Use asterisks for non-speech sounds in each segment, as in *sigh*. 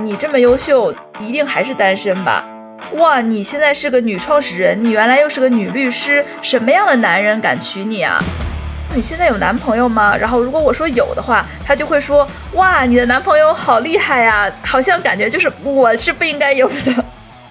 你这么优秀，一定还是单身吧？哇，你现在是个女创始人，你原来又是个女律师，什么样的男人敢娶你啊？你现在有男朋友吗？然后如果我说有的话，他就会说哇，你的男朋友好厉害呀，好像感觉就是我是不应该有的。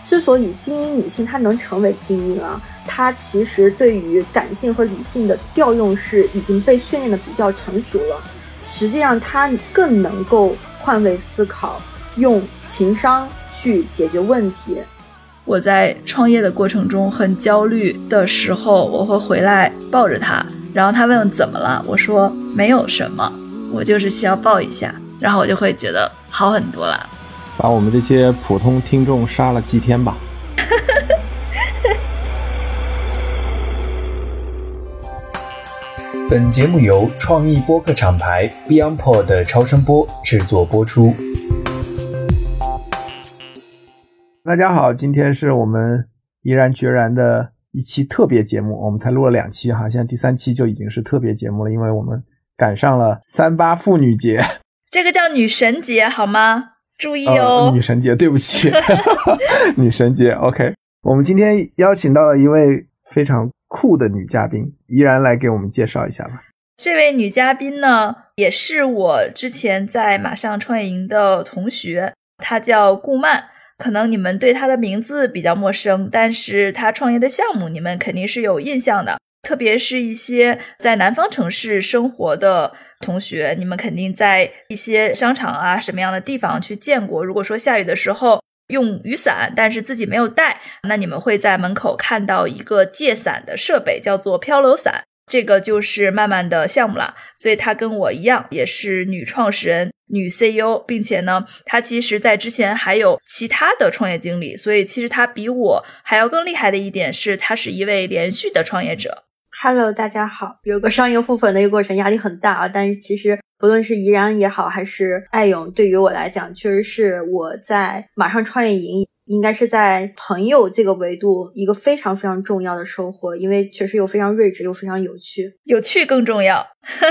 之所以精英女性她能成为精英啊，她其实对于感性和理性的调用是已经被训练的比较成熟了。实际上，她更能够换位思考，用情商去解决问题。我在创业的过程中很焦虑的时候，我会回来抱着他，然后他问怎么了，我说没有什么，我就是需要抱一下，然后我就会觉得好很多了。把我们这些普通听众杀了祭天吧。本节目由创意播客厂牌 BeyondPod 的超声波制作播出。大家好，今天是我们毅然决然的一期特别节目，我们才录了两期哈，现在第三期就已经是特别节目了，因为我们赶上了三八妇女节，这个叫女神节好吗？注意哦，女神节，对不起，*laughs* 女神节。OK，我们今天邀请到了一位非常酷的女嘉宾，依然来给我们介绍一下吧。这位女嘉宾呢，也是我之前在马上创业营的同学，她叫顾曼。可能你们对他的名字比较陌生，但是他创业的项目你们肯定是有印象的。特别是一些在南方城市生活的同学，你们肯定在一些商场啊什么样的地方去见过。如果说下雨的时候用雨伞，但是自己没有带，那你们会在门口看到一个借伞的设备，叫做漂流伞。这个就是慢慢的项目了。所以她跟我一样，也是女创始人、女 CEO，并且呢，她其实在之前还有其他的创业经历。所以其实她比我还要更厉害的一点是，她是一位连续的创业者。Hello，大家好。有个商业互粉的一个过程，压力很大啊。但是其实不论是怡然也好，还是艾勇，对于我来讲，确实是我在马上创业营，应该是在朋友这个维度一个非常非常重要的收获，因为确实又非常睿智，又非常有趣，有趣更重要。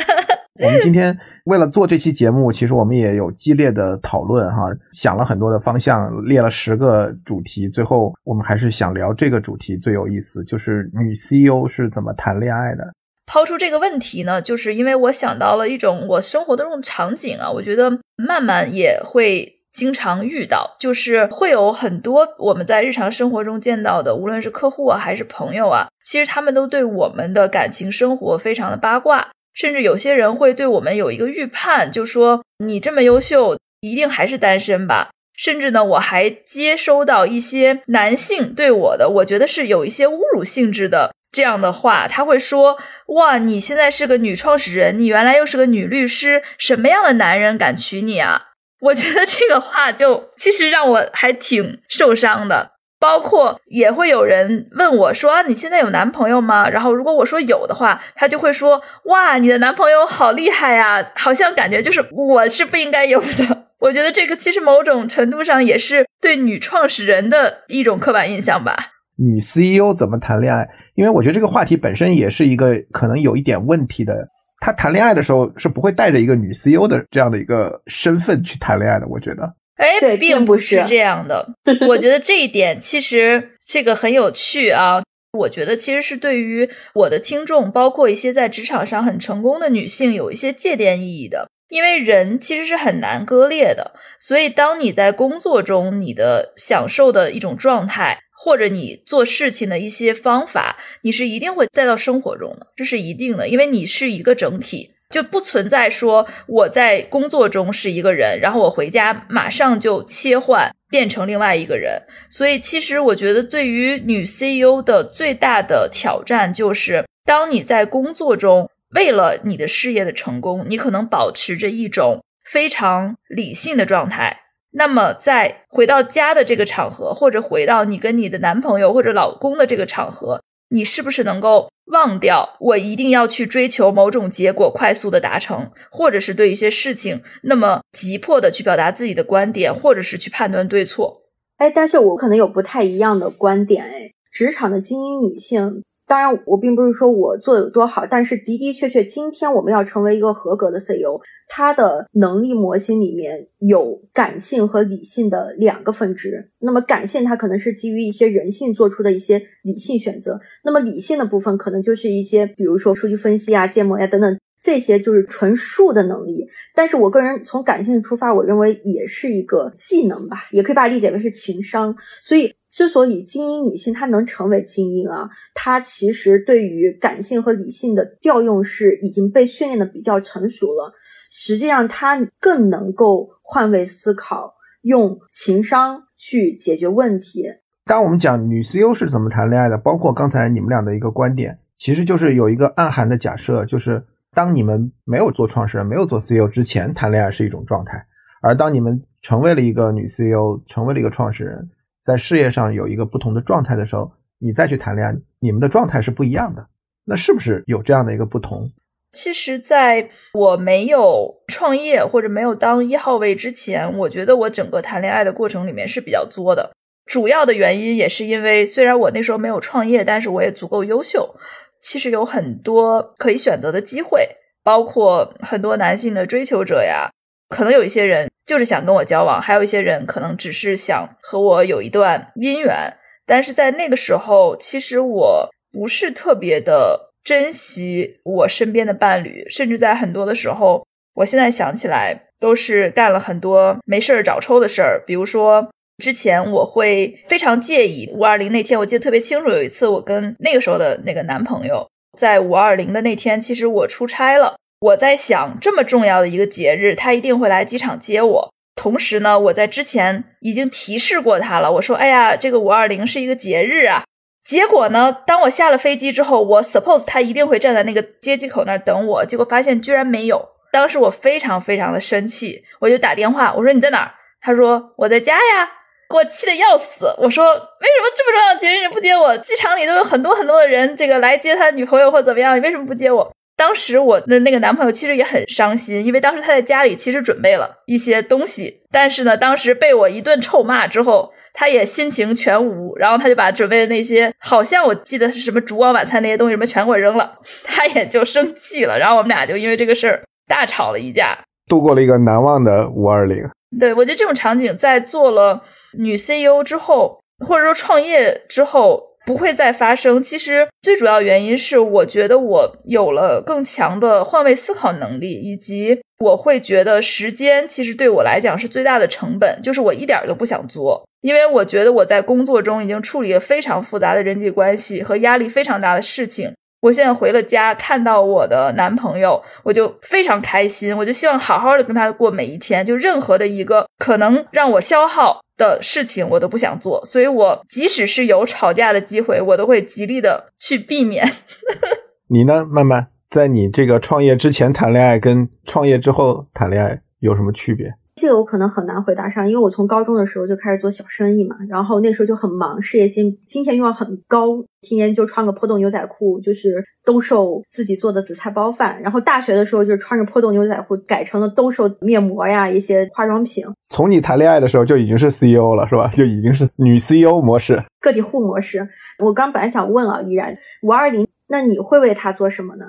*laughs* 我们今天为了做这期节目，其实我们也有激烈的讨论哈，想了很多的方向，列了十个主题，最后我们还是想聊这个主题最有意思，就是女 CEO 是怎么谈恋爱的。抛出这个问题呢，就是因为我想到了一种我生活的这种场景啊，我觉得慢慢也会经常遇到，就是会有很多我们在日常生活中见到的，无论是客户啊还是朋友啊，其实他们都对我们的感情生活非常的八卦。甚至有些人会对我们有一个预判，就说你这么优秀，一定还是单身吧。甚至呢，我还接收到一些男性对我的，我觉得是有一些侮辱性质的这样的话。他会说：“哇，你现在是个女创始人，你原来又是个女律师，什么样的男人敢娶你啊？”我觉得这个话就其实让我还挺受伤的。包括也会有人问我说：“你现在有男朋友吗？”然后如果我说有的话，他就会说：“哇，你的男朋友好厉害呀，好像感觉就是我是不应该有的。*laughs* ”我觉得这个其实某种程度上也是对女创始人的一种刻板印象吧。女 CEO 怎么谈恋爱？因为我觉得这个话题本身也是一个可能有一点问题的。她谈恋爱的时候是不会带着一个女 CEO 的这样的一个身份去谈恋爱的。我觉得。哎，对，并不是这样的。*laughs* 我觉得这一点其实这个很有趣啊。我觉得其实是对于我的听众，包括一些在职场上很成功的女性，有一些借鉴意义的。因为人其实是很难割裂的，所以当你在工作中你的享受的一种状态，或者你做事情的一些方法，你是一定会带到生活中的，这是一定的，因为你是一个整体。就不存在说我在工作中是一个人，然后我回家马上就切换变成另外一个人。所以，其实我觉得对于女 CEO 的最大的挑战就是，当你在工作中为了你的事业的成功，你可能保持着一种非常理性的状态。那么，在回到家的这个场合，或者回到你跟你的男朋友或者老公的这个场合。你是不是能够忘掉我一定要去追求某种结果，快速的达成，或者是对一些事情那么急迫的去表达自己的观点，或者是去判断对错？哎，但是我可能有不太一样的观点。哎，职场的精英女性，当然我并不是说我做的有多好，但是的的确确，今天我们要成为一个合格的 CEO，它的能力模型里面有感性和理性的两个分支。那么感性它可能是基于一些人性做出的一些理性选择，那么理性的部分可能就是一些，比如说数据分析啊、建模呀等等。这些就是纯数的能力，但是我个人从感性出发，我认为也是一个技能吧，也可以把它理解为是情商。所以，之所以精英女性她能成为精英啊，她其实对于感性和理性的调用是已经被训练的比较成熟了。实际上，她更能够换位思考，用情商去解决问题。当我们讲女 CEO 是怎么谈恋爱的，包括刚才你们俩的一个观点，其实就是有一个暗含的假设，就是。当你们没有做创始人、没有做 CEO 之前，谈恋爱是一种状态；而当你们成为了一个女 CEO，成为了一个创始人，在事业上有一个不同的状态的时候，你再去谈恋爱，你们的状态是不一样的。那是不是有这样的一个不同？其实，在我没有创业或者没有当一号位之前，我觉得我整个谈恋爱的过程里面是比较作的。主要的原因也是因为，虽然我那时候没有创业，但是我也足够优秀。其实有很多可以选择的机会，包括很多男性的追求者呀，可能有一些人就是想跟我交往，还有一些人可能只是想和我有一段姻缘。但是在那个时候，其实我不是特别的珍惜我身边的伴侣，甚至在很多的时候，我现在想起来都是干了很多没事儿找抽的事儿，比如说。之前我会非常介意五二零那天，我记得特别清楚。有一次，我跟那个时候的那个男朋友在五二零的那天，其实我出差了。我在想，这么重要的一个节日，他一定会来机场接我。同时呢，我在之前已经提示过他了，我说：“哎呀，这个五二零是一个节日啊。”结果呢，当我下了飞机之后，我 suppose 他一定会站在那个接机口那儿等我，结果发现居然没有。当时我非常非常的生气，我就打电话，我说：“你在哪儿？”他说：“我在家呀。”给我气得要死！我说为什么这么重要的节日你不接我？机场里都有很多很多的人，这个来接他女朋友或怎么样，你为什么不接我？当时我的那个男朋友其实也很伤心，因为当时他在家里其实准备了一些东西，但是呢，当时被我一顿臭骂之后，他也心情全无，然后他就把准备的那些，好像我记得是什么烛光晚餐那些东西什么全给我扔了，*laughs* 他也就生气了，然后我们俩就因为这个事儿大吵了一架，度过了一个难忘的五二零。对，我觉得这种场景在做了女 CEO 之后，或者说创业之后不会再发生。其实最主要原因是，我觉得我有了更强的换位思考能力，以及我会觉得时间其实对我来讲是最大的成本，就是我一点都不想做，因为我觉得我在工作中已经处理了非常复杂的人际关系和压力非常大的事情。我现在回了家，看到我的男朋友，我就非常开心。我就希望好好的跟他过每一天，就任何的一个可能让我消耗的事情，我都不想做。所以，我即使是有吵架的机会，我都会极力的去避免。*laughs* 你呢，曼曼，在你这个创业之前谈恋爱，跟创业之后谈恋爱有什么区别？这个我可能很难回答上，因为我从高中的时候就开始做小生意嘛，然后那时候就很忙，事业心、金钱欲望很高，天天就穿个破洞牛仔裤，就是兜售自己做的紫菜包饭。然后大学的时候就穿着破洞牛仔裤，改成了兜售面膜呀，一些化妆品。从你谈恋爱的时候就已经是 CEO 了，是吧？就已经是女 CEO 模式，个体户模式。我刚本来想问啊，依然五二零，那你会为他做什么呢？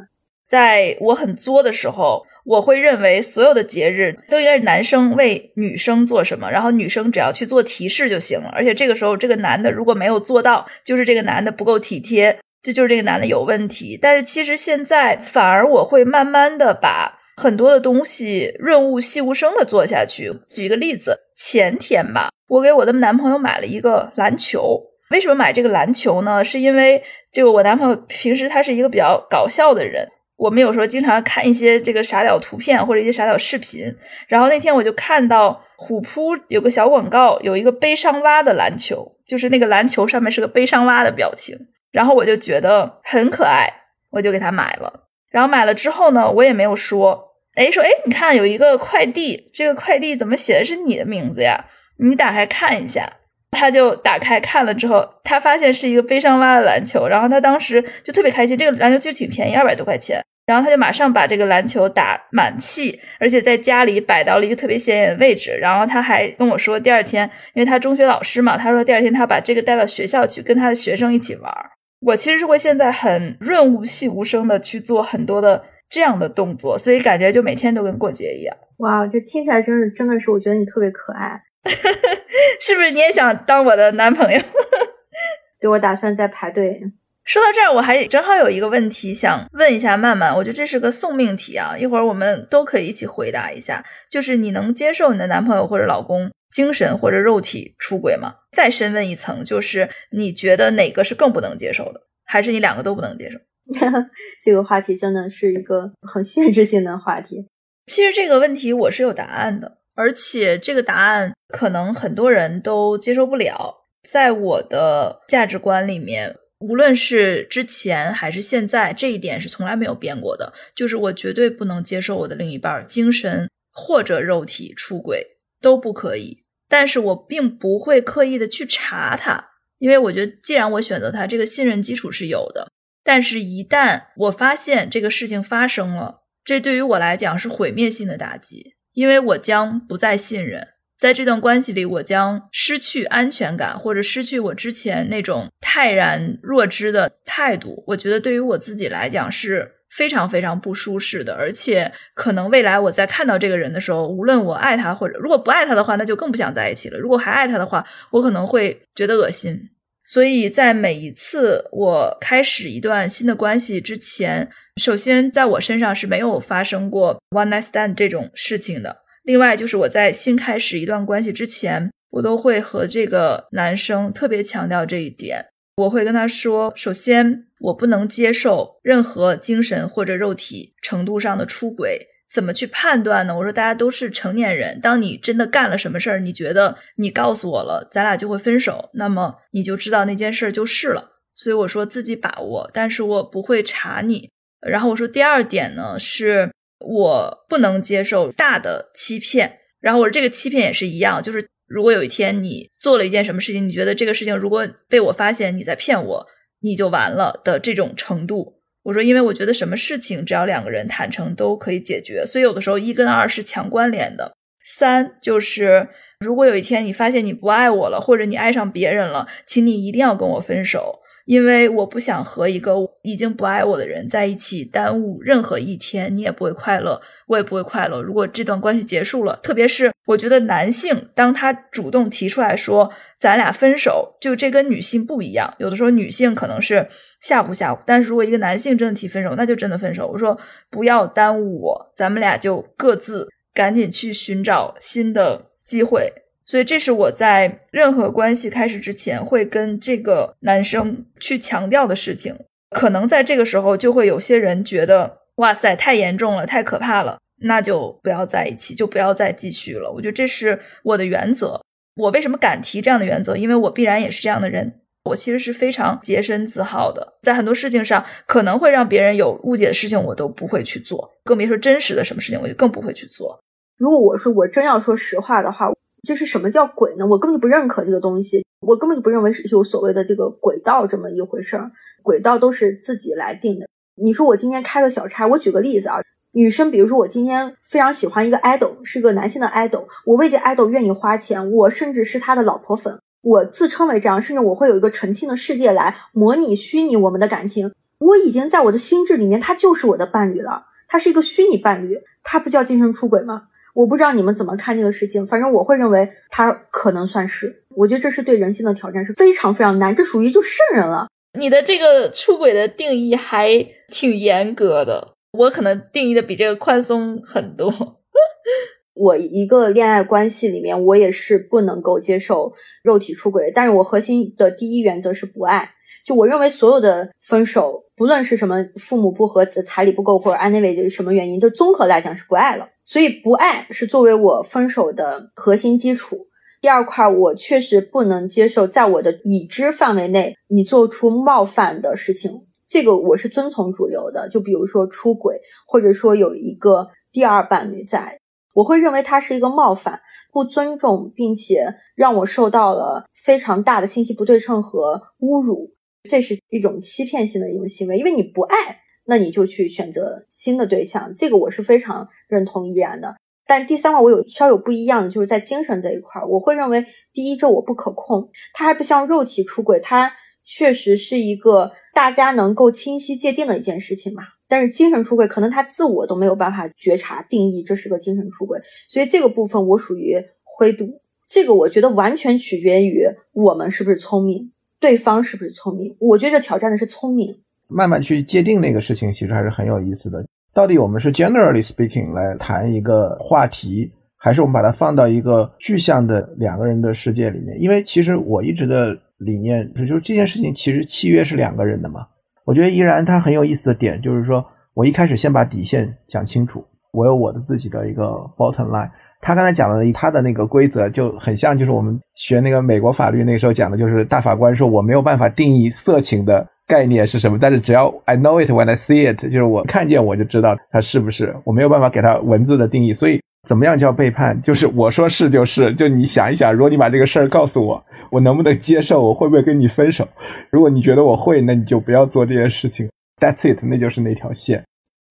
在我很作的时候。我会认为所有的节日都应该是男生为女生做什么，然后女生只要去做提示就行了。而且这个时候，这个男的如果没有做到，就是这个男的不够体贴，这就是这个男的有问题。但是其实现在反而我会慢慢的把很多的东西润物细无声的做下去。举一个例子，前天吧，我给我的男朋友买了一个篮球。为什么买这个篮球呢？是因为这个我男朋友平时他是一个比较搞笑的人。我们有时候经常看一些这个傻屌图片或者一些傻屌视频，然后那天我就看到虎扑有个小广告，有一个悲伤蛙的篮球，就是那个篮球上面是个悲伤蛙的表情，然后我就觉得很可爱，我就给他买了。然后买了之后呢，我也没有说，哎，说哎，你看有一个快递，这个快递怎么写的是你的名字呀？你打开看一下。他就打开看了之后，他发现是一个悲伤蛙的篮球，然后他当时就特别开心。这个篮球其实挺便宜，二百多块钱。然后他就马上把这个篮球打满气，而且在家里摆到了一个特别显眼的位置。然后他还跟我说，第二天，因为他中学老师嘛，他说第二天他把这个带到学校去跟他的学生一起玩。我其实是会现在很润物细无声的去做很多的这样的动作，所以感觉就每天都跟过节一样。哇，这听起来真的真的是，我觉得你特别可爱，*laughs* 是不是？你也想当我的男朋友？*laughs* 对，我打算在排队。说到这儿，我还正好有一个问题想问一下曼曼，我觉得这是个送命题啊，一会儿我们都可以一起回答一下。就是你能接受你的男朋友或者老公精神或者肉体出轨吗？再深问一层，就是你觉得哪个是更不能接受的，还是你两个都不能接受？*laughs* 这个话题真的是一个很限制性的话题。其实这个问题我是有答案的，而且这个答案可能很多人都接受不了。在我的价值观里面。无论是之前还是现在，这一点是从来没有变过的。就是我绝对不能接受我的另一半精神或者肉体出轨都不可以。但是我并不会刻意的去查他，因为我觉得既然我选择他，这个信任基础是有的。但是，一旦我发现这个事情发生了，这对于我来讲是毁灭性的打击，因为我将不再信任。在这段关系里，我将失去安全感，或者失去我之前那种泰然若之的态度。我觉得对于我自己来讲是非常非常不舒适的，而且可能未来我在看到这个人的时候，无论我爱他或者如果不爱他的话，那就更不想在一起了。如果还爱他的话，我可能会觉得恶心。所以在每一次我开始一段新的关系之前，首先在我身上是没有发生过 one night stand 这种事情的。另外，就是我在新开始一段关系之前，我都会和这个男生特别强调这一点。我会跟他说：首先，我不能接受任何精神或者肉体程度上的出轨。怎么去判断呢？我说，大家都是成年人，当你真的干了什么事儿，你觉得你告诉我了，咱俩就会分手，那么你就知道那件事就是了。所以我说自己把握，但是我不会查你。然后我说，第二点呢是。我不能接受大的欺骗，然后我说这个欺骗也是一样，就是如果有一天你做了一件什么事情，你觉得这个事情如果被我发现你在骗我，你就完了的这种程度。我说，因为我觉得什么事情只要两个人坦诚都可以解决，所以有的时候一跟二是强关联的。三就是如果有一天你发现你不爱我了，或者你爱上别人了，请你一定要跟我分手。因为我不想和一个已经不爱我的人在一起，耽误任何一天，你也不会快乐，我也不会快乐。如果这段关系结束了，特别是我觉得男性当他主动提出来说咱俩分手，就这跟女性不一样。有的时候女性可能是吓唬吓唬，但是如果一个男性真的提分手，那就真的分手。我说不要耽误我，咱们俩就各自赶紧去寻找新的机会。所以，这是我在任何关系开始之前会跟这个男生去强调的事情。可能在这个时候，就会有些人觉得，哇塞，太严重了，太可怕了，那就不要在一起，就不要再继续了。我觉得这是我的原则。我为什么敢提这样的原则？因为我必然也是这样的人。我其实是非常洁身自好的，在很多事情上可能会让别人有误解的事情，我都不会去做，更别说真实的什么事情，我就更不会去做。如果我说我真要说实话的话。就是什么叫鬼呢？我根本就不认可这个东西，我根本就不认为是有所谓的这个轨道这么一回事儿。轨道都是自己来定的。你说我今天开个小差，我举个例子啊，女生，比如说我今天非常喜欢一个 idol，是个男性的 idol，我为这 idol 愿意花钱，我甚至是他的老婆粉，我自称为这样，甚至我会有一个澄清的世界来模拟虚拟我们的感情。我已经在我的心智里面，他就是我的伴侣了，他是一个虚拟伴侣，他不叫精神出轨吗？我不知道你们怎么看这个事情，反正我会认为他可能算是。我觉得这是对人性的挑战，是非常非常难。这属于就圣人了。你的这个出轨的定义还挺严格的，我可能定义的比这个宽松很多。*laughs* 我一个恋爱关系里面，我也是不能够接受肉体出轨，但是我核心的第一原则是不爱。就我认为所有的分手，不论是什么父母不和、彩礼不够或者 anyway 就是什么原因，就综合来讲是不爱了。所以不爱是作为我分手的核心基础。第二块，我确实不能接受在我的已知范围内你做出冒犯的事情，这个我是遵从主流的。就比如说出轨，或者说有一个第二伴侣在，我会认为它是一个冒犯、不尊重，并且让我受到了非常大的信息不对称和侮辱，这是一种欺骗性的一种行为，因为你不爱。那你就去选择新的对象，这个我是非常认同依然的。但第三块我有稍有不一样的，就是在精神这一块，我会认为第一，这我不可控，它还不像肉体出轨，它确实是一个大家能够清晰界定的一件事情嘛。但是精神出轨可能他自我都没有办法觉察定义这是个精神出轨，所以这个部分我属于灰度。这个我觉得完全取决于我们是不是聪明，对方是不是聪明。我觉得挑战的是聪明。慢慢去界定那个事情，其实还是很有意思的。到底我们是 generally speaking 来谈一个话题，还是我们把它放到一个具象的两个人的世界里面？因为其实我一直的理念是，就是这件事情其实契约是两个人的嘛。我觉得依然他很有意思的点就是说，我一开始先把底线讲清楚，我有我的自己的一个 bottom line。他刚才讲的他的那个规则就很像，就是我们学那个美国法律那个时候讲的，就是大法官说我没有办法定义色情的概念是什么，但是只要 I know it when I see it，就是我看见我就知道它是不是，我没有办法给它文字的定义。所以怎么样叫背叛？就是我说是就是，就你想一想，如果你把这个事儿告诉我，我能不能接受？我会不会跟你分手？如果你觉得我会，那你就不要做这件事情。That's it，那就是那条线。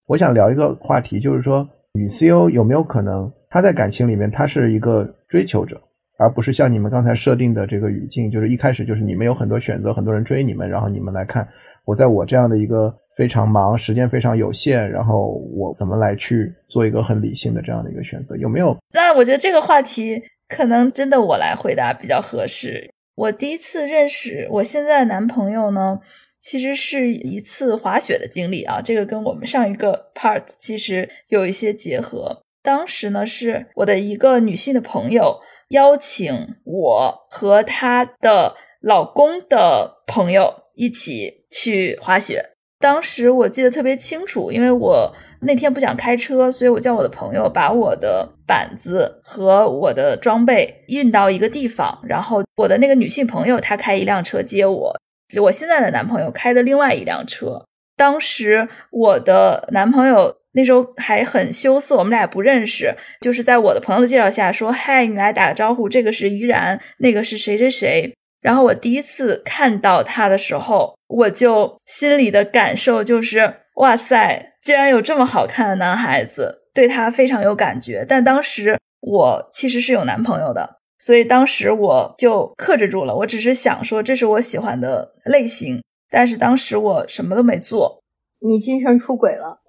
我想聊一个话题，就是说女 CEO 有没有可能？她在感情里面，她是一个追求者，而不是像你们刚才设定的这个语境，就是一开始就是你们有很多选择，很多人追你们，然后你们来看我在我这样的一个非常忙、时间非常有限，然后我怎么来去做一个很理性的这样的一个选择？有没有？那我觉得这个话题可能真的我来回答比较合适。我第一次认识我现在的男朋友呢，其实是一次滑雪的经历啊，这个跟我们上一个 part 其实有一些结合。当时呢，是我的一个女性的朋友邀请我和她的老公的朋友一起去滑雪。当时我记得特别清楚，因为我那天不想开车，所以我叫我的朋友把我的板子和我的装备运到一个地方，然后我的那个女性朋友她开一辆车接我，我现在的男朋友开的另外一辆车。当时我的男朋友。那时候还很羞涩，我们俩不认识，就是在我的朋友的介绍下说：“嗨，你来打个招呼，这个是依然，那个是谁谁谁。”然后我第一次看到他的时候，我就心里的感受就是：“哇塞，竟然有这么好看的男孩子，对他非常有感觉。”但当时我其实是有男朋友的，所以当时我就克制住了，我只是想说这是我喜欢的类型，但是当时我什么都没做。你精神出轨了。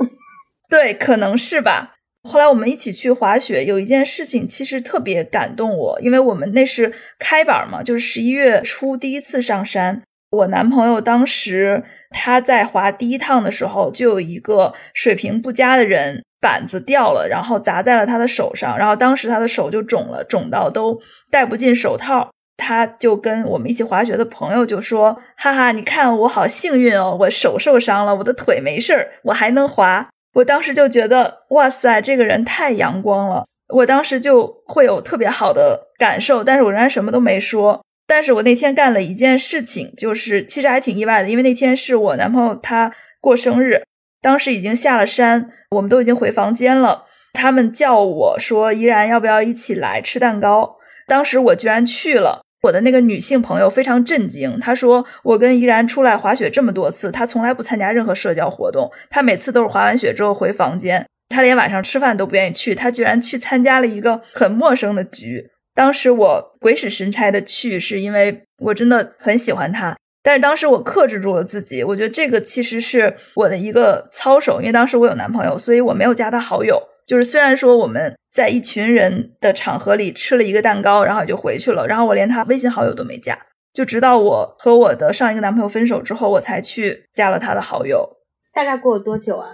对，可能是吧。后来我们一起去滑雪，有一件事情其实特别感动我，因为我们那是开板嘛，就是十一月初第一次上山。我男朋友当时他在滑第一趟的时候，就有一个水平不佳的人板子掉了，然后砸在了他的手上，然后当时他的手就肿了，肿到都戴不进手套。他就跟我们一起滑雪的朋友就说：“哈哈，你看我好幸运哦，我手受伤了，我的腿没事儿，我还能滑。”我当时就觉得，哇塞，这个人太阳光了。我当时就会有特别好的感受，但是我仍然什么都没说。但是我那天干了一件事情，就是其实还挺意外的，因为那天是我男朋友他过生日，当时已经下了山，我们都已经回房间了。他们叫我说：“依然要不要一起来吃蛋糕？”当时我居然去了。我的那个女性朋友非常震惊，她说：“我跟依然出来滑雪这么多次，她从来不参加任何社交活动，她每次都是滑完雪之后回房间，她连晚上吃饭都不愿意去，她居然去参加了一个很陌生的局。当时我鬼使神差的去，是因为我真的很喜欢她，但是当时我克制住了自己，我觉得这个其实是我的一个操守，因为当时我有男朋友，所以我没有加他好友。”就是虽然说我们在一群人的场合里吃了一个蛋糕，然后也就回去了，然后我连他微信好友都没加，就直到我和我的上一个男朋友分手之后，我才去加了他的好友。大概过了多久啊？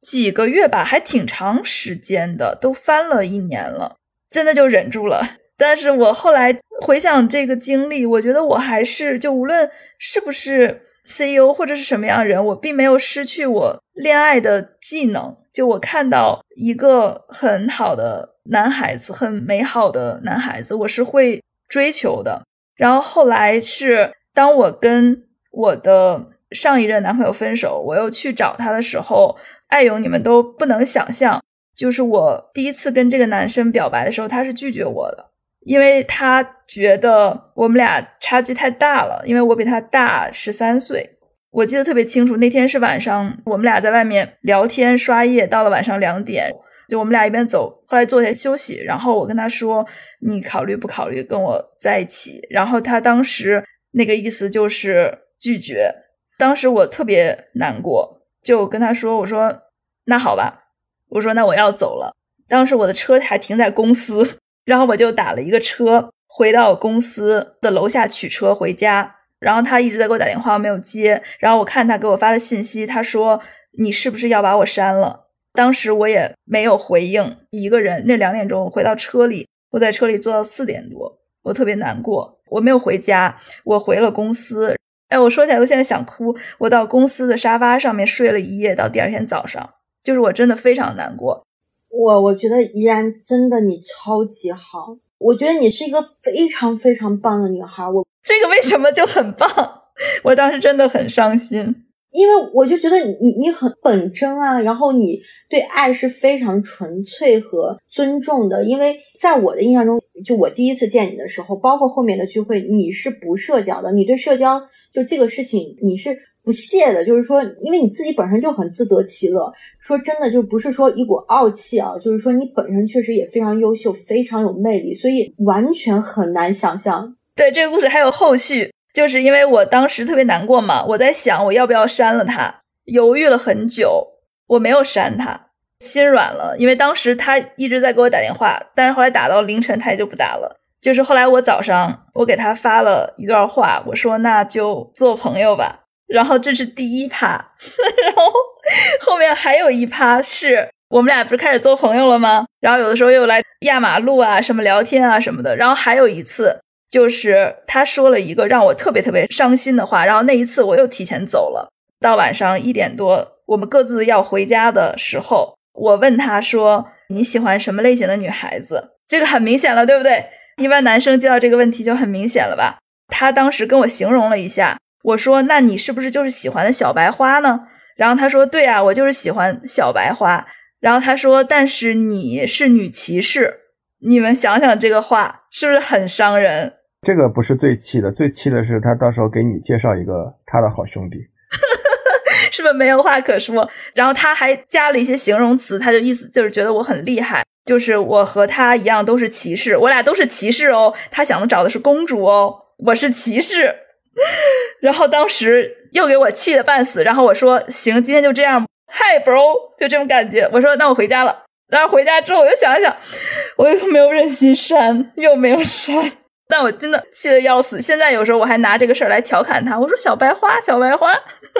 几个月吧，还挺长时间的，都翻了一年了，真的就忍住了。但是我后来回想这个经历，我觉得我还是就无论是不是 CEO 或者是什么样的人，我并没有失去我恋爱的技能。就我看到一个很好的男孩子，很美好的男孩子，我是会追求的。然后后来是当我跟我的上一任男朋友分手，我又去找他的时候，爱勇，你们都不能想象，就是我第一次跟这个男生表白的时候，他是拒绝我的，因为他觉得我们俩差距太大了，因为我比他大十三岁。我记得特别清楚，那天是晚上，我们俩在外面聊天刷夜，到了晚上两点，就我们俩一边走，后来坐下休息，然后我跟他说：“你考虑不考虑跟我在一起？”然后他当时那个意思就是拒绝，当时我特别难过，就跟他说：“我说那好吧，我说那我要走了。”当时我的车还停在公司，然后我就打了一个车回到公司的楼下取车回家。然后他一直在给我打电话，没有接。然后我看他给我发的信息，他说：“你是不是要把我删了？”当时我也没有回应。一个人那两点钟回到车里，我在车里坐到四点多，我特别难过。我没有回家，我回了公司。哎，我说起来我现在想哭。我到公司的沙发上面睡了一夜，到第二天早上，就是我真的非常难过。我我觉得依然真的你超级好，我觉得你是一个非常非常棒的女孩。我。*laughs* 这个为什么就很棒？我当时真的很伤心，因为我就觉得你你很本真啊，然后你对爱是非常纯粹和尊重的。因为在我的印象中，就我第一次见你的时候，包括后面的聚会，你是不社交的，你对社交就这个事情你是不屑的。就是说，因为你自己本身就很自得其乐。说真的，就不是说一股傲气啊，就是说你本身确实也非常优秀，非常有魅力，所以完全很难想象。对这个故事还有后续，就是因为我当时特别难过嘛，我在想我要不要删了他，犹豫了很久，我没有删他，心软了，因为当时他一直在给我打电话，但是后来打到凌晨他也就不打了。就是后来我早上我给他发了一段话，我说那就做朋友吧。然后这是第一趴，然后后面还有一趴是我们俩不是开始做朋友了吗？然后有的时候又来压马路啊，什么聊天啊什么的。然后还有一次。就是他说了一个让我特别特别伤心的话，然后那一次我又提前走了。到晚上一点多，我们各自要回家的时候，我问他说：“你喜欢什么类型的女孩子？”这个很明显了，对不对？一般男生接到这个问题就很明显了吧？他当时跟我形容了一下，我说：“那你是不是就是喜欢的小白花呢？”然后他说：“对啊，我就是喜欢小白花。”然后他说：“但是你是女骑士。”你们想想这个话是不是很伤人？这个不是最气的，最气的是他到时候给你介绍一个他的好兄弟，*laughs* 是不是没有话可说？然后他还加了一些形容词，他的意思就是觉得我很厉害，就是我和他一样都是骑士，我俩都是骑士哦。他想的找的是公主哦，我是骑士。*laughs* 然后当时又给我气得半死，然后我说行，今天就这样，Hi bro，就这种感觉。我说那我回家了。然后回家之后我又想一想，我又没有忍心删，又没有删。但我真的气得要死，现在有时候我还拿这个事儿来调侃他。我说小白花，小白花。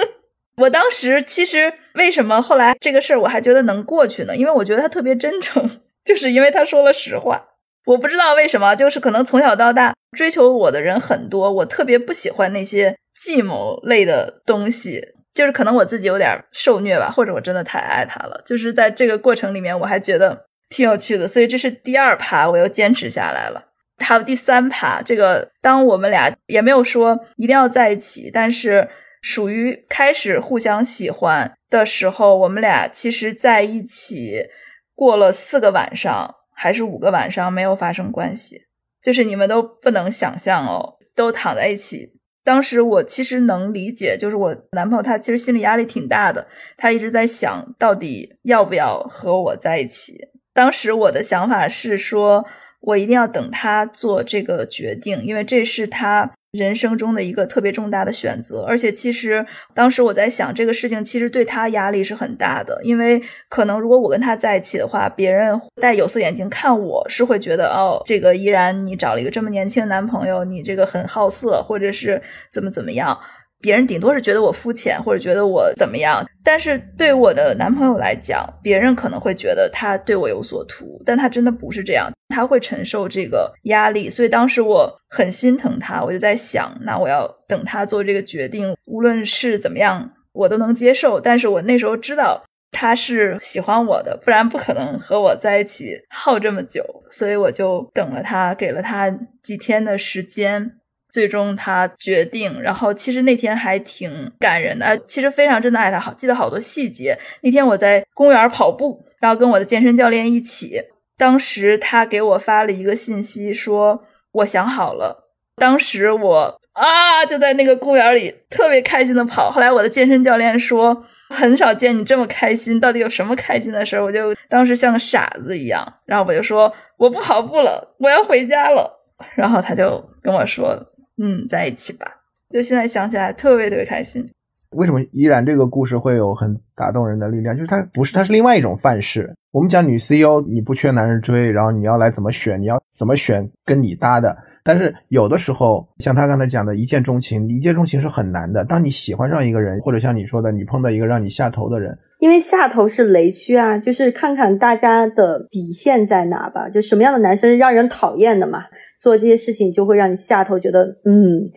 *laughs* 我当时其实为什么后来这个事儿我还觉得能过去呢？因为我觉得他特别真诚，就是因为他说了实话。我不知道为什么，就是可能从小到大追求我的人很多，我特别不喜欢那些计谋类的东西，就是可能我自己有点受虐吧，或者我真的太爱他了。就是在这个过程里面，我还觉得挺有趣的，所以这是第二趴，我又坚持下来了。还有第三趴，这个当我们俩也没有说一定要在一起，但是属于开始互相喜欢的时候，我们俩其实在一起过了四个晚上还是五个晚上没有发生关系，就是你们都不能想象哦，都躺在一起。当时我其实能理解，就是我男朋友他其实心理压力挺大的，他一直在想到底要不要和我在一起。当时我的想法是说。我一定要等他做这个决定，因为这是他人生中的一个特别重大的选择。而且，其实当时我在想，这个事情其实对他压力是很大的，因为可能如果我跟他在一起的话，别人戴有色眼镜看我是会觉得，哦，这个依然你找了一个这么年轻的男朋友，你这个很好色，或者是怎么怎么样。别人顶多是觉得我肤浅，或者觉得我怎么样，但是对我的男朋友来讲，别人可能会觉得他对我有所图，但他真的不是这样，他会承受这个压力，所以当时我很心疼他，我就在想，那我要等他做这个决定，无论是怎么样，我都能接受。但是我那时候知道他是喜欢我的，不然不可能和我在一起耗这么久，所以我就等了他，给了他几天的时间。最终他决定，然后其实那天还挺感人的，其实非常真的爱他，好记得好多细节。那天我在公园跑步，然后跟我的健身教练一起，当时他给我发了一个信息，说我想好了。当时我啊就在那个公园里特别开心的跑。后来我的健身教练说，很少见你这么开心，到底有什么开心的事儿？我就当时像个傻子一样，然后我就说我不跑步了，我要回家了。然后他就跟我说。嗯，在一起吧。就现在想起来，特别特别开心。为什么依然这个故事会有很打动人的力量？就是它不是，它是另外一种范式。我们讲女 CEO，你不缺男人追，然后你要来怎么选？你要怎么选跟你搭的？但是有的时候，像他刚才讲的一见钟情，一见钟情是很难的。当你喜欢上一个人，或者像你说的，你碰到一个让你下头的人，因为下头是雷区啊，就是看看大家的底线在哪吧。就什么样的男生让人讨厌的嘛，做这些事情就会让你下头，觉得嗯。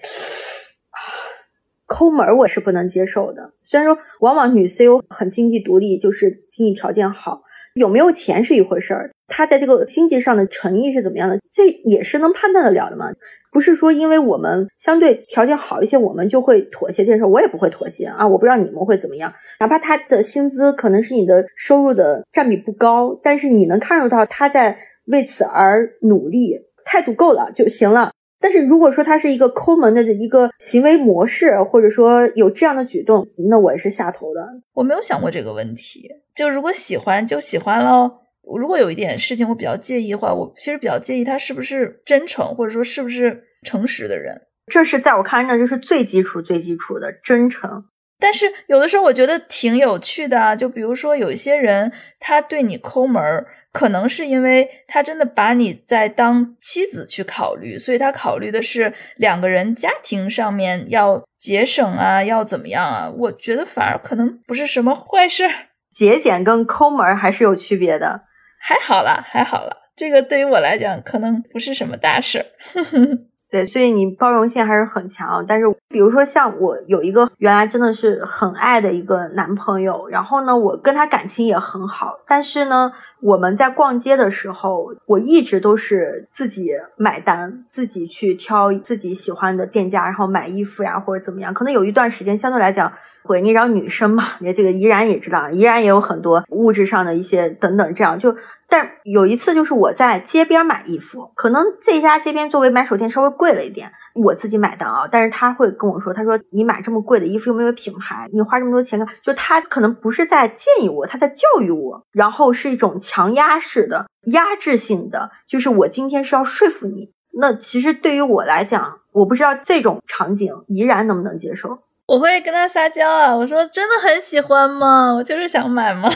抠门我是不能接受的。虽然说往往女 CEO 很经济独立，就是经济条件好，有没有钱是一回事儿。她在这个经济上的诚意是怎么样的，这也是能判断得了的嘛。不是说因为我们相对条件好一些，我们就会妥协这事儿。我也不会妥协啊。我不知道你们会怎么样。哪怕他的薪资可能是你的收入的占比不高，但是你能看得到他在为此而努力，态度够了就行了。但是如果说他是一个抠门的一个行为模式，或者说有这样的举动，那我也是下头的。我没有想过这个问题，就如果喜欢就喜欢喽。如果有一点事情我比较介意的话，我其实比较介意他是不是真诚，或者说是不是诚实的人。这是在我看来，那就是最基础、最基础的真诚。但是有的时候我觉得挺有趣的啊，就比如说有一些人他对你抠门儿。可能是因为他真的把你在当妻子去考虑，所以他考虑的是两个人家庭上面要节省啊，要怎么样啊？我觉得反而可能不是什么坏事。*laughs* 节俭跟抠门还是有区别的。还好啦，还好啦，这个对于我来讲可能不是什么大事。*laughs* 对，所以你包容性还是很强。但是比如说像我有一个原来真的是很爱的一个男朋友，然后呢，我跟他感情也很好，但是呢。我们在逛街的时候，我一直都是自己买单，自己去挑自己喜欢的店家，然后买衣服呀，或者怎么样。可能有一段时间相对来讲，会你让女生嘛，也这个依然也知道，依然也有很多物质上的一些等等这样就。但有一次就是我在街边买衣服，可能这家街边作为买手店稍微贵了一点。我自己买单啊，但是他会跟我说，他说你买这么贵的衣服又没有品牌，你花这么多钱干？就他可能不是在建议我，他在教育我，然后是一种强压式的、压制性的，就是我今天是要说服你。那其实对于我来讲，我不知道这种场景怡然能不能接受。我会跟他撒娇啊，我说真的很喜欢吗？我就是想买嘛，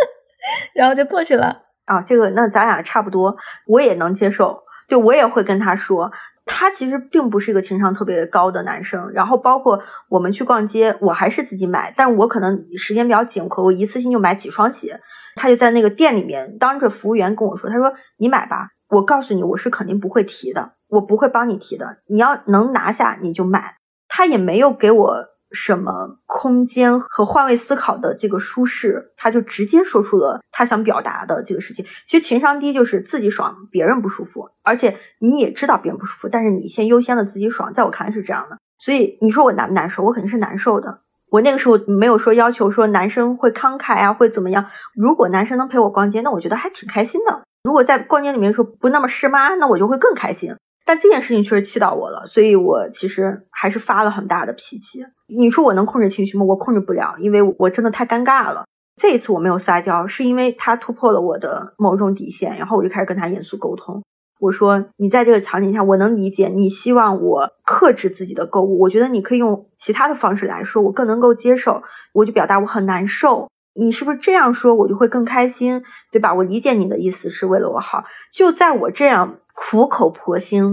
*laughs* 然后就过去了啊。这个那咱俩差不多，我也能接受，就我也会跟他说。他其实并不是一个情商特别高的男生，然后包括我们去逛街，我还是自己买，但我可能时间比较紧，可我一次性就买几双鞋。他就在那个店里面当着服务员跟我说：“他说你买吧，我告诉你，我是肯定不会提的，我不会帮你提的，你要能拿下你就买。”他也没有给我。什么空间和换位思考的这个舒适，他就直接说出了他想表达的这个事情。其实情商低就是自己爽，别人不舒服，而且你也知道别人不舒服，但是你先优先的自己爽，在我看来是这样的。所以你说我难不难受？我肯定是难受的。我那个时候没有说要求说男生会慷慨啊，会怎么样。如果男生能陪我逛街，那我觉得还挺开心的。如果在逛街里面说不那么是妈，那我就会更开心。但这件事情确实气到我了，所以我其实还是发了很大的脾气。你说我能控制情绪吗？我控制不了，因为我真的太尴尬了。这一次我没有撒娇，是因为他突破了我的某种底线，然后我就开始跟他严肃沟通。我说：“你在这个场景下，我能理解你希望我克制自己的购物，我觉得你可以用其他的方式来说，我更能够接受。我就表达我很难受，你是不是这样说，我就会更开心，对吧？我理解你的意思是为了我好。就在我这样。”苦口婆心，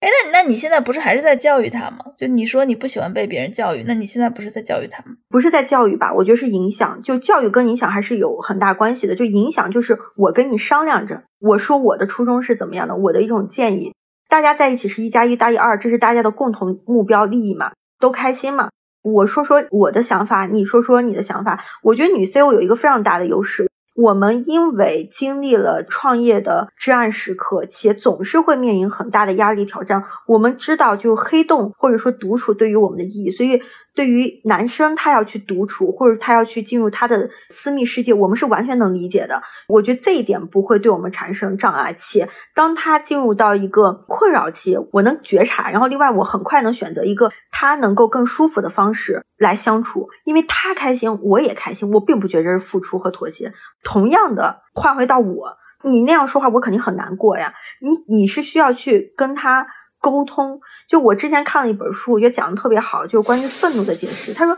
哎，那那你现在不是还是在教育他吗？就你说你不喜欢被别人教育，那你现在不是在教育他吗？不是在教育吧？我觉得是影响。就教育跟影响还是有很大关系的。就影响就是我跟你商量着，我说我的初衷是怎么样的，我的一种建议，大家在一起是一加一大于二，这是大家的共同目标利益嘛，都开心嘛。我说说我的想法，你说说你的想法。我觉得女 CEO 有一个非常大的优势。我们因为经历了创业的至暗时刻，且总是会面临很大的压力挑战。我们知道，就黑洞或者说独处对于我们的意义，所以。对于男生，他要去独处，或者他要去进入他的私密世界，我们是完全能理解的。我觉得这一点不会对我们产生障碍。且当他进入到一个困扰期，我能觉察，然后另外我很快能选择一个他能够更舒服的方式来相处，因为他开心，我也开心，我并不觉得是付出和妥协。同样的，换回到我，你那样说话，我肯定很难过呀。你你是需要去跟他。沟通。就我之前看了一本书，我觉得讲的特别好，就是关于愤怒的解释。他说，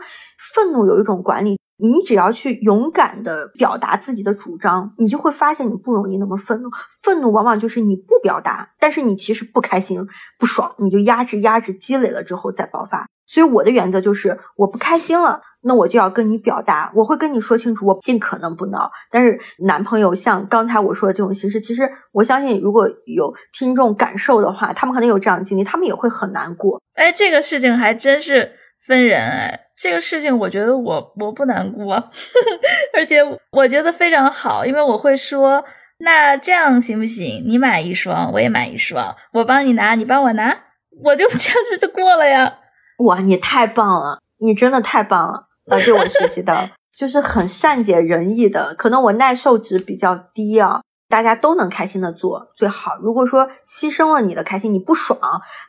愤怒有一种管理，你只要去勇敢的表达自己的主张，你就会发现你不容易那么愤怒。愤怒往往就是你不表达，但是你其实不开心、不爽，你就压制、压制，积累了之后再爆发。所以我的原则就是，我不开心了。那我就要跟你表达，我会跟你说清楚，我尽可能不闹。但是男朋友像刚才我说的这种形式，其实我相信如果有听众感受的话，他们可能有这样的经历，他们也会很难过。哎，这个事情还真是分人哎。这个事情我觉得我我不难过，*laughs* 而且我觉得非常好，因为我会说，那这样行不行？你买一双，我也买一双，我帮你拿，你帮我拿，我就这样子就过了呀。哇，你太棒了，你真的太棒了。啊，对我学习到 *laughs* 就是很善解人意的，可能我耐受值比较低啊，大家都能开心的做最好。如果说牺牲了你的开心，你不爽，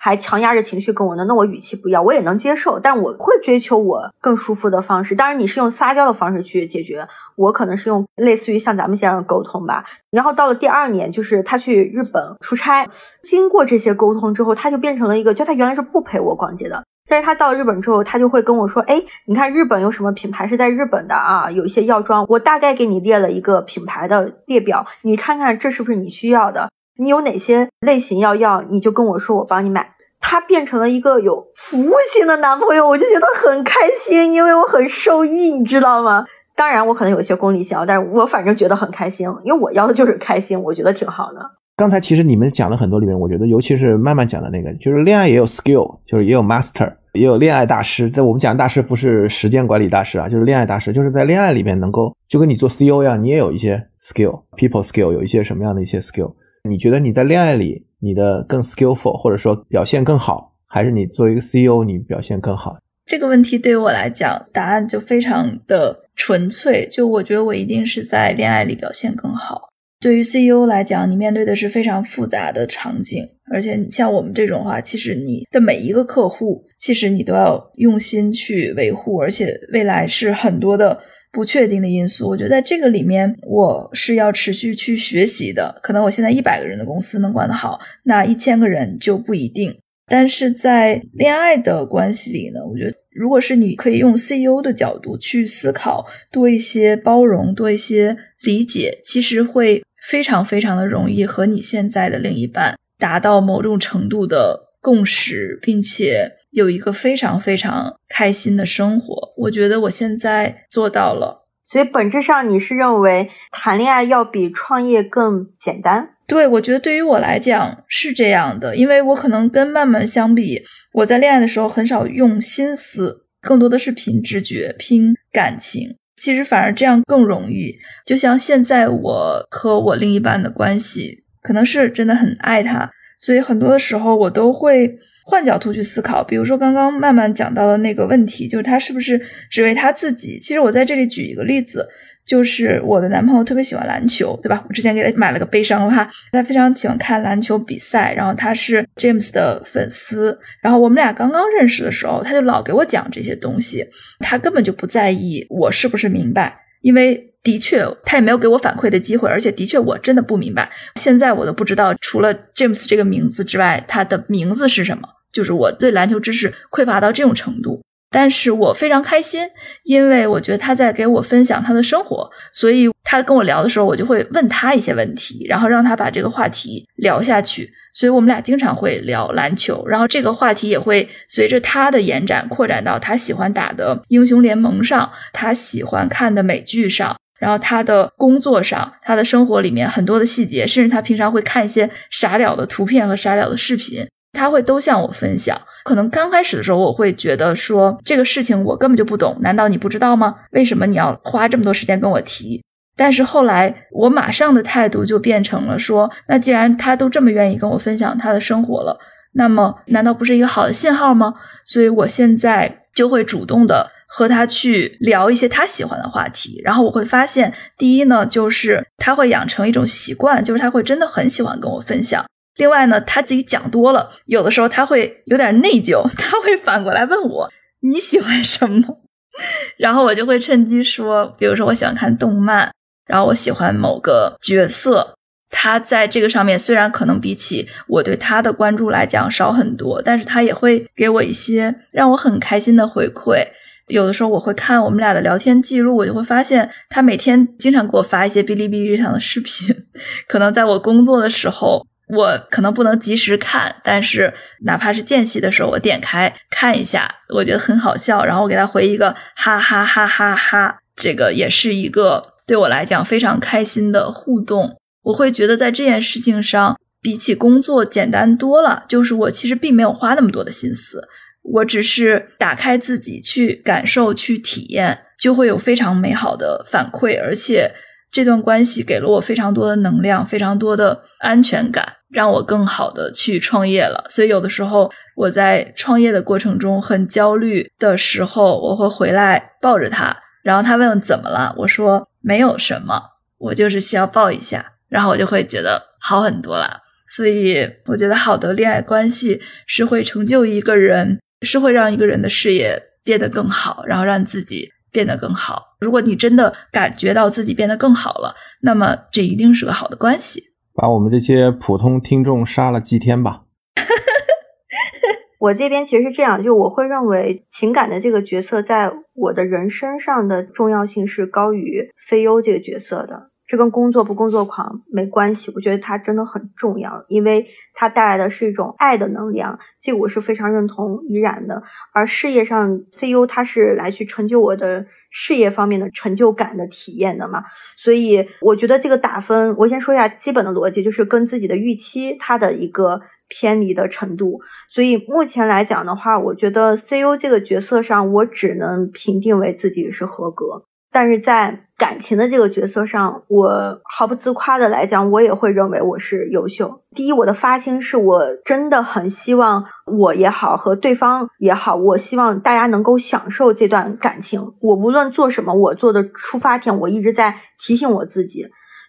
还强压着情绪跟我呢，那我语气不要，我也能接受，但我会追求我更舒服的方式。当然，你是用撒娇的方式去解决，我可能是用类似于像咱们这样的沟通吧。然后到了第二年，就是他去日本出差，经过这些沟通之后，他就变成了一个，就他原来是不陪我逛街的。但是他到日本之后，他就会跟我说：“哎，你看日本有什么品牌是在日本的啊？有一些药妆，我大概给你列了一个品牌的列表，你看看这是不是你需要的？你有哪些类型要要，你就跟我说，我帮你买。”他变成了一个有服务性的男朋友，我就觉得很开心，因为我很受益，你知道吗？当然，我可能有些功利性，但是我反正觉得很开心，因为我要的就是开心，我觉得挺好的。刚才其实你们讲了很多里面，我觉得尤其是慢慢讲的那个，就是恋爱也有 skill，就是也有 master，也有恋爱大师。在我们讲大师不是时间管理大师啊，就是恋爱大师，就是在恋爱里面能够就跟你做 CEO 一样，你也有一些 skill，people skill，有一些什么样的一些 skill？你觉得你在恋爱里你的更 skillful，或者说表现更好，还是你作为一个 CEO 你表现更好？这个问题对于我来讲，答案就非常的纯粹，就我觉得我一定是在恋爱里表现更好。对于 CEO 来讲，你面对的是非常复杂的场景，而且像我们这种话，其实你的每一个客户，其实你都要用心去维护，而且未来是很多的不确定的因素。我觉得在这个里面，我是要持续去学习的。可能我现在一百个人的公司能管得好，那一千个人就不一定。但是在恋爱的关系里呢，我觉得如果是你可以用 CEO 的角度去思考，多一些包容，多一些理解，其实会。非常非常的容易和你现在的另一半达到某种程度的共识，并且有一个非常非常开心的生活。我觉得我现在做到了。所以本质上你是认为谈恋爱要比创业更简单？对，我觉得对于我来讲是这样的，因为我可能跟曼曼相比，我在恋爱的时候很少用心思，更多的是凭直觉、凭感情。其实反而这样更容易，就像现在我和我另一半的关系，可能是真的很爱他，所以很多的时候我都会换角度去思考。比如说刚刚慢慢讲到的那个问题，就是他是不是只为他自己？其实我在这里举一个例子。就是我的男朋友特别喜欢篮球，对吧？我之前给他买了个悲伤哈，他非常喜欢看篮球比赛，然后他是 James 的粉丝，然后我们俩刚刚认识的时候，他就老给我讲这些东西，他根本就不在意我是不是明白，因为的确他也没有给我反馈的机会，而且的确我真的不明白，现在我都不知道除了 James 这个名字之外，他的名字是什么，就是我对篮球知识匮乏到这种程度。但是我非常开心，因为我觉得他在给我分享他的生活，所以他跟我聊的时候，我就会问他一些问题，然后让他把这个话题聊下去。所以我们俩经常会聊篮球，然后这个话题也会随着他的延展扩展到他喜欢打的英雄联盟上，他喜欢看的美剧上，然后他的工作上，他的生活里面很多的细节，甚至他平常会看一些傻屌的图片和傻屌的视频。他会都向我分享，可能刚开始的时候我会觉得说这个事情我根本就不懂，难道你不知道吗？为什么你要花这么多时间跟我提？但是后来我马上的态度就变成了说，那既然他都这么愿意跟我分享他的生活了，那么难道不是一个好的信号吗？所以我现在就会主动的和他去聊一些他喜欢的话题，然后我会发现，第一呢，就是他会养成一种习惯，就是他会真的很喜欢跟我分享。另外呢，他自己讲多了，有的时候他会有点内疚，他会反过来问我你喜欢什么，*laughs* 然后我就会趁机说，比如说我喜欢看动漫，然后我喜欢某个角色，他在这个上面虽然可能比起我对他的关注来讲少很多，但是他也会给我一些让我很开心的回馈。有的时候我会看我们俩的聊天记录，我就会发现他每天经常给我发一些哔哩哔哩上的视频。*laughs* 可能在我工作的时候，我可能不能及时看，但是哪怕是间隙的时候，我点开看一下，我觉得很好笑，然后我给他回一个哈哈哈哈哈，这个也是一个对我来讲非常开心的互动。我会觉得在这件事情上，比起工作简单多了。就是我其实并没有花那么多的心思，我只是打开自己去感受、去体验，就会有非常美好的反馈。而且这段关系给了我非常多的能量、非常多的安全感，让我更好的去创业了。所以有的时候我在创业的过程中很焦虑的时候，我会回来抱着他，然后他问怎么了，我说没有什么，我就是需要抱一下。然后我就会觉得好很多了，所以我觉得好的恋爱关系是会成就一个人，是会让一个人的事业变得更好，然后让自己变得更好。如果你真的感觉到自己变得更好了，那么这一定是个好的关系。把我们这些普通听众杀了祭天吧！*laughs* 我这边其实是这样，就我会认为情感的这个角色在我的人生上的重要性是高于 CEO 这个角色的。这跟工作不工作狂没关系，我觉得它真的很重要，因为它带来的是一种爱的能量，这个我是非常认同怡然的。而事业上，CEO 他是来去成就我的事业方面的成就感的体验的嘛，所以我觉得这个打分，我先说一下基本的逻辑，就是跟自己的预期它的一个偏离的程度。所以目前来讲的话，我觉得 CEO 这个角色上，我只能评定为自己是合格。但是在感情的这个角色上，我毫不自夸的来讲，我也会认为我是优秀。第一，我的发心是我真的很希望我也好和对方也好，我希望大家能够享受这段感情。我无论做什么，我做的出发点，我一直在提醒我自己。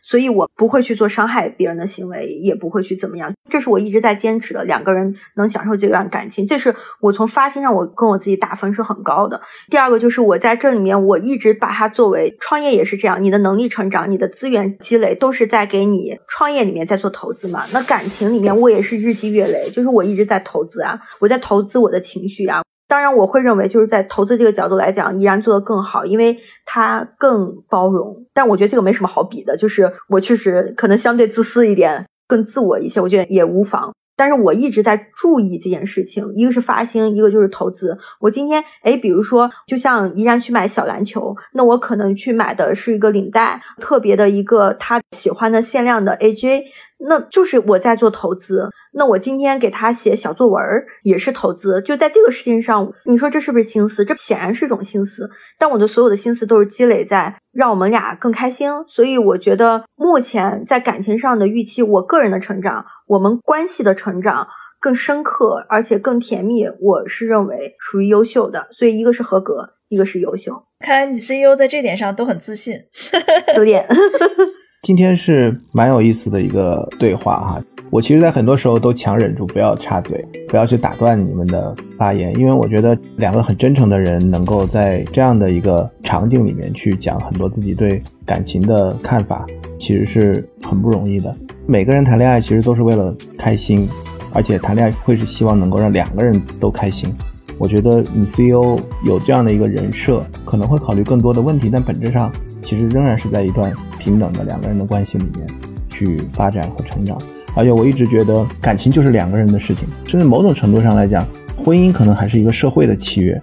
所以我不会去做伤害别人的行为，也不会去怎么样，这是我一直在坚持的。两个人能享受这段感情，这是我从发心上我跟我自己打分是很高的。第二个就是我在这里面，我一直把它作为创业也是这样，你的能力成长，你的资源积累都是在给你创业里面在做投资嘛。那感情里面我也是日积月累，就是我一直在投资啊，我在投资我的情绪啊。当然，我会认为就是在投资这个角度来讲，依然做得更好，因为他更包容。但我觉得这个没什么好比的，就是我确实可能相对自私一点，更自我一些，我觉得也无妨。但是我一直在注意这件事情，一个是发心，一个就是投资。我今天，哎，比如说，就像依然去买小篮球，那我可能去买的是一个领带，特别的一个他喜欢的限量的 AJ。那就是我在做投资。那我今天给他写小作文也是投资。就在这个事情上，你说这是不是心思？这显然是一种心思。但我的所有的心思都是积累在让我们俩更开心。所以我觉得目前在感情上的预期，我个人的成长，我们关系的成长更深刻，而且更甜蜜。我是认为属于优秀的。所以一个是合格，一个是优秀。看来女 CEO 在这点上都很自信，*laughs* 有点。*laughs* 今天是蛮有意思的一个对话哈，我其实，在很多时候都强忍住不要插嘴，不要去打断你们的发言，因为我觉得两个很真诚的人能够在这样的一个场景里面去讲很多自己对感情的看法，其实是很不容易的。每个人谈恋爱其实都是为了开心，而且谈恋爱会是希望能够让两个人都开心。我觉得你 CEO 有这样的一个人设，可能会考虑更多的问题，但本质上其实仍然是在一段。平等的两个人的关系里面去发展和成长，而且我一直觉得感情就是两个人的事情，甚至某种程度上来讲，婚姻可能还是一个社会的契约，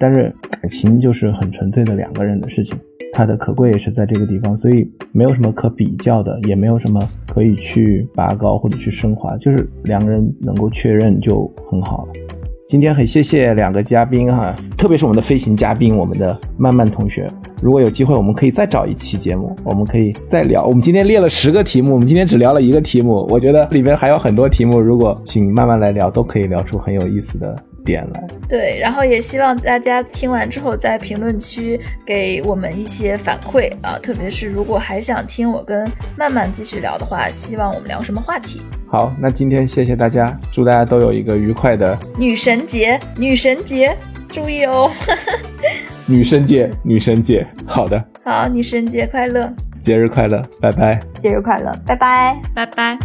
但是感情就是很纯粹的两个人的事情，它的可贵也是在这个地方，所以没有什么可比较的，也没有什么可以去拔高或者去升华，就是两个人能够确认就很好了。今天很谢谢两个嘉宾哈，特别是我们的飞行嘉宾，我们的曼曼同学。如果有机会，我们可以再找一期节目，我们可以再聊。我们今天列了十个题目，我们今天只聊了一个题目，我觉得里面还有很多题目，如果请慢慢来聊，都可以聊出很有意思的。点来对，然后也希望大家听完之后在评论区给我们一些反馈啊，特别是如果还想听我跟曼曼继续聊的话，希望我们聊什么话题？好，那今天谢谢大家，祝大家都有一个愉快的女神节，女神节，注意哦，*laughs* 女神节，女神节，好的，好，女神节快乐。节日快乐，拜拜。节日快乐，拜拜。拜拜。